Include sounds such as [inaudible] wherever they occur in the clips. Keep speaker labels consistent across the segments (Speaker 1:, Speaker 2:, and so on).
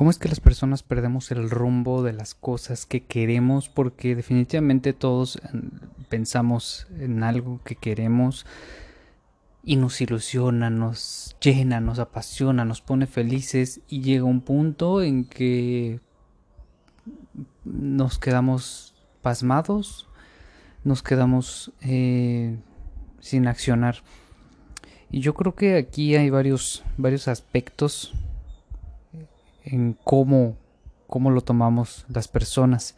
Speaker 1: ¿Cómo es que las personas perdemos el rumbo de las cosas que queremos? Porque definitivamente todos eh, pensamos en algo que queremos y nos ilusiona, nos llena, nos apasiona, nos pone felices y llega un punto en que nos quedamos pasmados, nos quedamos eh, sin accionar. Y yo creo que aquí hay varios, varios aspectos en cómo, cómo lo tomamos las personas.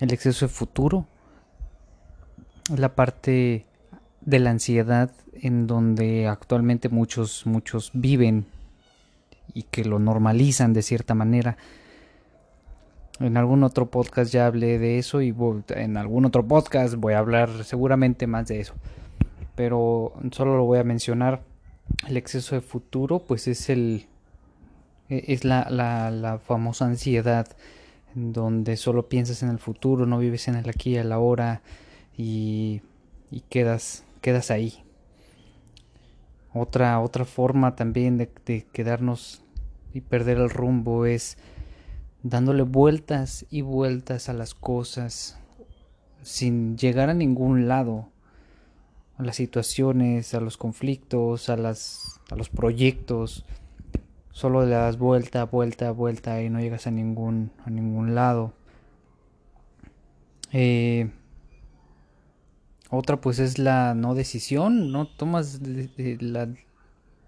Speaker 1: El exceso de futuro, la parte de la ansiedad en donde actualmente muchos, muchos viven y que lo normalizan de cierta manera. En algún otro podcast ya hablé de eso y en algún otro podcast voy a hablar seguramente más de eso. Pero solo lo voy a mencionar. El exceso de futuro pues es el es la, la, la famosa ansiedad donde solo piensas en el futuro, no vives en el aquí y el ahora y, y quedas, quedas ahí. Otra, otra forma también de, de quedarnos y perder el rumbo es dándole vueltas y vueltas a las cosas sin llegar a ningún lado, a las situaciones, a los conflictos, a, las, a los proyectos solo le das vuelta, vuelta, vuelta y no llegas a ningún, a ningún lado. Eh, otra pues es la no decisión, no tomas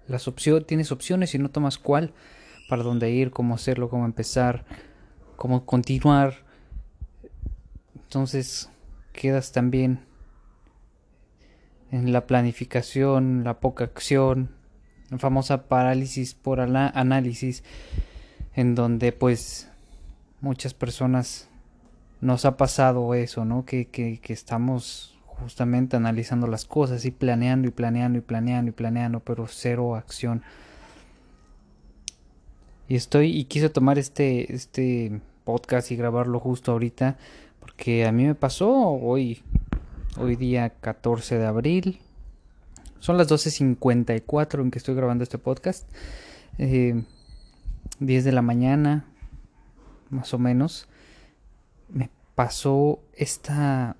Speaker 1: las opciones, tienes opciones y no tomas cuál, para dónde ir, cómo hacerlo, cómo empezar, cómo continuar. Entonces quedas también en la planificación, la poca acción, famosa parálisis por análisis, en donde pues muchas personas nos ha pasado eso, ¿no? Que, que, que estamos justamente analizando las cosas y planeando y planeando y planeando y planeando, pero cero acción. Y estoy y quise tomar este este podcast y grabarlo justo ahorita porque a mí me pasó hoy hoy día 14 de abril son las 12.54 en que estoy grabando este podcast. 10 eh, de la mañana, más o menos. Me pasó esta.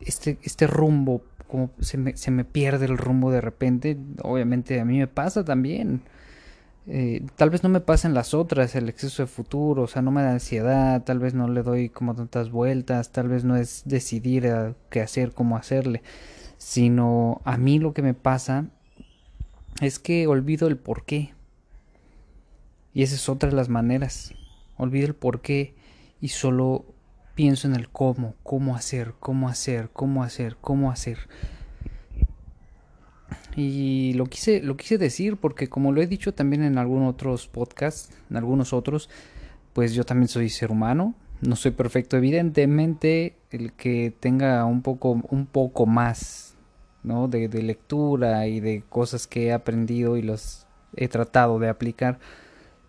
Speaker 1: Este, este rumbo, como se me, se me pierde el rumbo de repente. Obviamente a mí me pasa también. Eh, tal vez no me pasen las otras, el exceso de futuro, o sea, no me da ansiedad, tal vez no le doy como tantas vueltas, tal vez no es decidir qué hacer, cómo hacerle sino a mí lo que me pasa es que olvido el por qué. Y esa es otra de las maneras. Olvido el por qué y solo pienso en el cómo, cómo hacer, cómo hacer, cómo hacer, cómo hacer. Y lo quise, lo quise decir porque como lo he dicho también en algunos otros podcasts, en algunos otros, pues yo también soy ser humano, no soy perfecto. Evidentemente, el que tenga un poco, un poco más ¿no? De, lectura y de cosas que he aprendido y los he tratado de aplicar,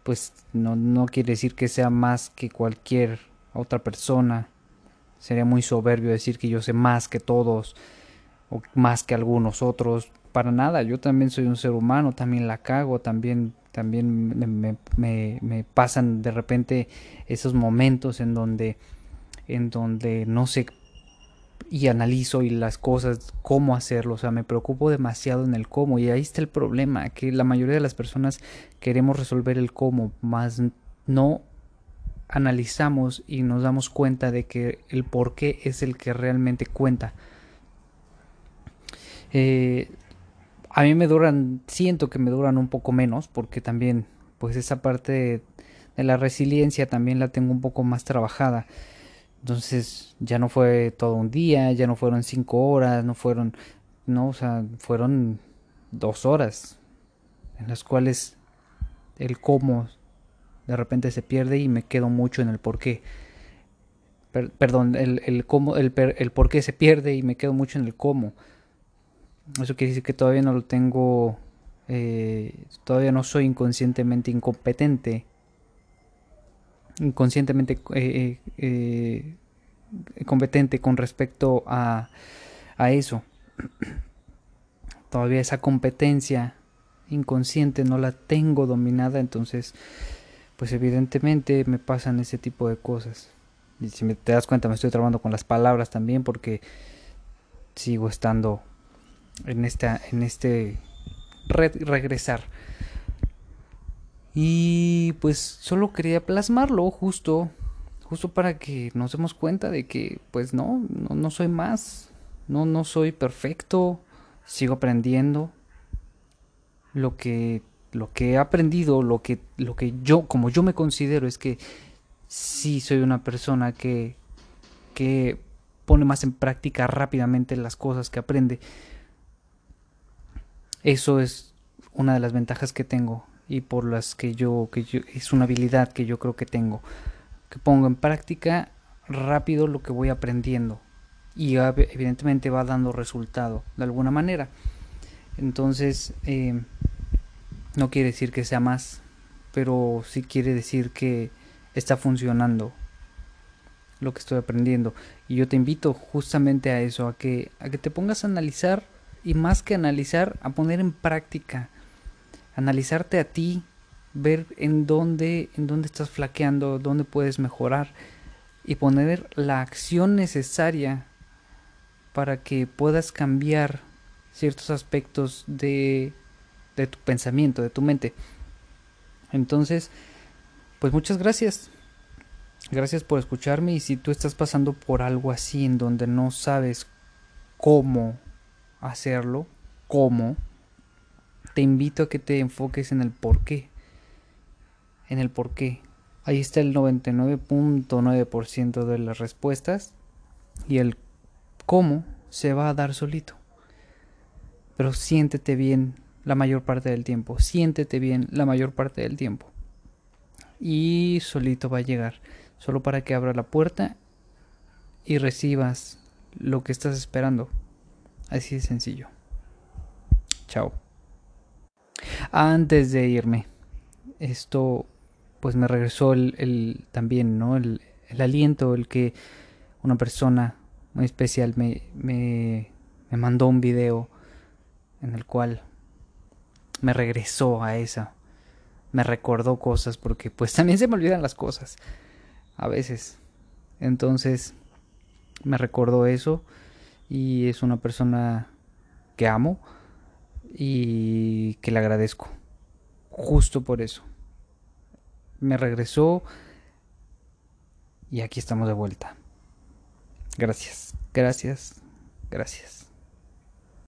Speaker 1: pues no, no quiere decir que sea más que cualquier otra persona. Sería muy soberbio decir que yo sé más que todos o más que algunos otros. Para nada, yo también soy un ser humano, también la cago, también, también me, me, pasan de repente esos momentos en donde, en donde no sé y analizo y las cosas, cómo hacerlo, o sea, me preocupo demasiado en el cómo y ahí está el problema, que la mayoría de las personas queremos resolver el cómo, más no analizamos y nos damos cuenta de que el por qué es el que realmente cuenta. Eh, a mí me duran, siento que me duran un poco menos porque también pues esa parte de la resiliencia también la tengo un poco más trabajada. Entonces ya no fue todo un día, ya no fueron cinco horas, no fueron, no, o sea, fueron dos horas en las cuales el cómo de repente se pierde y me quedo mucho en el por qué. perdón, el, el cómo, el, el por qué se pierde y me quedo mucho en el cómo. Eso quiere decir que todavía no lo tengo, eh, todavía no soy inconscientemente incompetente inconscientemente eh, eh, competente con respecto a, a eso. [clears throat] Todavía esa competencia inconsciente, no la tengo dominada, entonces pues evidentemente me pasan ese tipo de cosas. Y si me, te das cuenta me estoy trabando con las palabras también porque sigo estando en esta en este regresar. Y pues solo quería plasmarlo justo justo para que nos demos cuenta de que pues no, no, no soy más, no, no soy perfecto, sigo aprendiendo. Lo que, lo que he aprendido, lo que, lo que yo, como yo me considero, es que sí soy una persona que, que pone más en práctica rápidamente las cosas que aprende. Eso es una de las ventajas que tengo y por las que yo, que es una habilidad que yo creo que tengo que pongo en práctica rápido lo que voy aprendiendo y evidentemente va dando resultado de alguna manera. Entonces, eh, no quiere decir que sea más, pero sí quiere decir que está funcionando lo que estoy aprendiendo. Y yo te invito justamente a eso, a que, a que te pongas a analizar y más que analizar, a poner en práctica. Analizarte a ti, ver en dónde, en dónde estás flaqueando, dónde puedes mejorar y poner la acción necesaria para que puedas cambiar ciertos aspectos de, de tu pensamiento, de tu mente. Entonces, pues muchas gracias. Gracias por escucharme y si tú estás pasando por algo así en donde no sabes cómo hacerlo, cómo, te invito a que te enfoques en el por qué en el por qué. Ahí está el 99.9% de las respuestas y el cómo se va a dar solito. Pero siéntete bien la mayor parte del tiempo, siéntete bien la mayor parte del tiempo. Y solito va a llegar, solo para que abra la puerta y recibas lo que estás esperando. Así de sencillo. Chao. Antes de irme, esto pues me regresó el, también, ¿no? El, aliento, el que una persona muy especial me, me, me mandó un video en el cual me regresó a esa, me recordó cosas, porque pues [laughs] también se me olvidan las cosas, a veces. Entonces, me recordó eso y es una persona que amo y que le agradezco, justo por eso me regresó y aquí estamos de vuelta. Gracias, gracias, gracias.